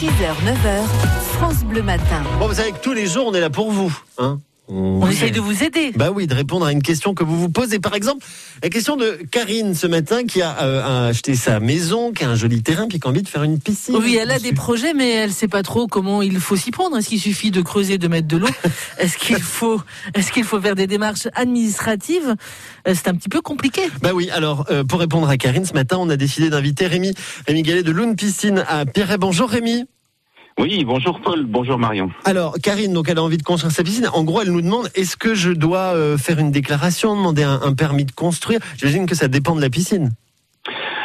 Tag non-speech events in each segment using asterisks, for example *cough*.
6h, 9h, France Bleu Matin. Bon, vous savez que tous les jours, on est là pour vous. Hein On essaye de vous aider. Bah oui, de répondre à une question que vous vous posez. Par exemple, la question de Karine ce matin qui a euh, acheté sa maison, qui a un joli terrain, puis qui a envie de faire une piscine. Oui, elle a des projets, mais elle sait pas trop comment il faut s'y prendre. Est-ce qu'il suffit de creuser, de mettre de l'eau *laughs* Est-ce qu'il faut, est-ce qu'il faut faire des démarches administratives Euh, C'est un petit peu compliqué. Bah oui, alors euh, pour répondre à Karine ce matin, on a décidé d'inviter Rémi, Rémi Gallet de Loon Piscine à Pierret. Bonjour Rémi. Oui, bonjour Paul, bonjour Marion. Alors Karine, donc elle a envie de construire sa piscine. En gros, elle nous demande est-ce que je dois euh, faire une déclaration, demander un, un permis de construire? J'imagine que ça dépend de la piscine.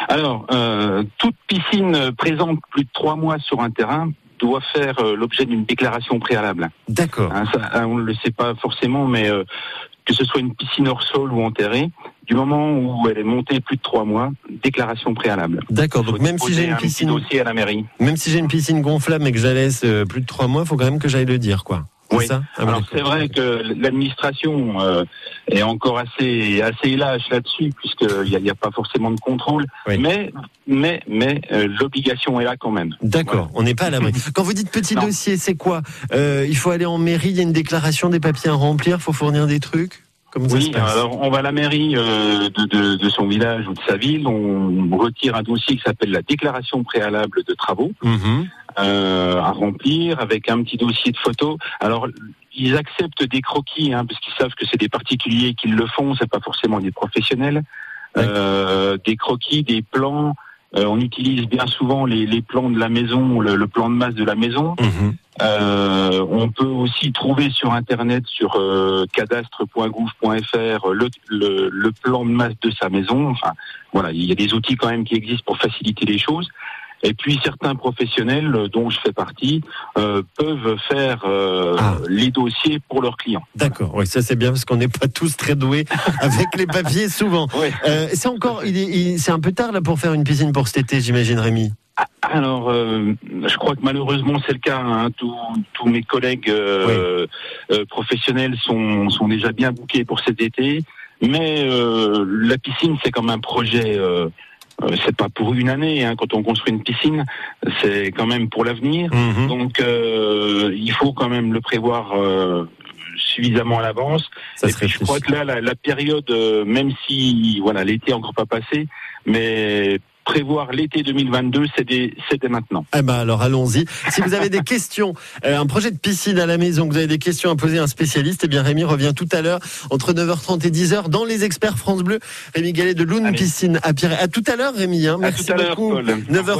Alors, euh, toute piscine présente plus de trois mois sur un terrain doit faire euh, l'objet d'une déclaration préalable. D'accord. Hein, hein, on ne le sait pas forcément, mais euh, que ce soit une piscine hors sol ou enterrée, du moment où elle est montée plus de trois mois, déclaration préalable. D'accord. Donc même si j'ai une un piscine, dossier à la mairie. même si j'ai une piscine gonflable mais que je la laisse euh, plus de trois mois, il faut quand même que j'aille le dire, quoi. Oui. ça Ah, Alors c'est vrai que l'administration euh, est encore assez assez lâche là-dessus puisqu'il n'y a, il a pas forcément de contrôle, Oui. mais mais mais euh, l'obligation est là quand même. D'accord, on n'est pas à l'abri. *laughs* Quand vous dites petit Non. dossier, c'est quoi Euh, Il faut aller en mairie, il y a une déclaration, des papiers à remplir, faut fournir des trucs se Oui, alors on va à la mairie euh, de, de, de son village ou de sa ville, on retire un dossier qui s'appelle la déclaration préalable de travaux Mhm. Euh, à remplir avec un petit dossier de photos. Alors ils acceptent des croquis hein, parce qu'ils savent que c'est des particuliers qui le font, c'est pas forcément des professionnels. Euh, des croquis, des plans. Euh, on utilise bien souvent les, les plans de la maison, le, le plan de masse de la maison. Mhm. Euh, on peut aussi trouver sur internet sur euh, cadastre.gouv.fr le, le, le plan de masse de sa maison. Enfin, voilà, il y a des outils quand même qui existent pour faciliter les choses. Et puis certains professionnels, euh, dont je fais partie, euh, peuvent faire euh, Ah. les dossiers pour leurs clients. D'accord, oui, ça c'est bien parce qu'on n'est pas tous très doués *laughs* avec les papiers souvent. Euh, c'est encore, il est, il- c'est un peu tard là pour faire une piscine pour cet été, j'imagine, Rémi. Alors, euh, je crois que malheureusement c'est le cas. hein. Tous, tous mes collègues euh, euh, professionnels sont, sont déjà bien bookés pour cet été. Mais la piscine, c'est comme un projet. Euh, c'est pas pour une année. Hein. Quand on construit une piscine, c'est quand même pour l'avenir. Mhm. Donc, euh, il faut quand même le prévoir euh, suffisamment à l'avance. Et puis, je crois que là, la, la période, euh, même si voilà, l'été encore pas passé, mais prévoir l'été 2022, c'est dès, maintenant. Eh ben alors allons-y. Si vous avez des *laughs* questions, euh, un projet de piscine à la maison, que vous avez des questions à poser à un spécialiste, eh bien Rémi revient tout à l'heure entre 9h30 et 10h dans les experts France Bleu. Rémi Gallet de Allez. Piscine à Pierre. À tout à l'heure Rémi. Hein. À Merci tout à l'heure, beaucoup. Paul. Au 9h30. revoir.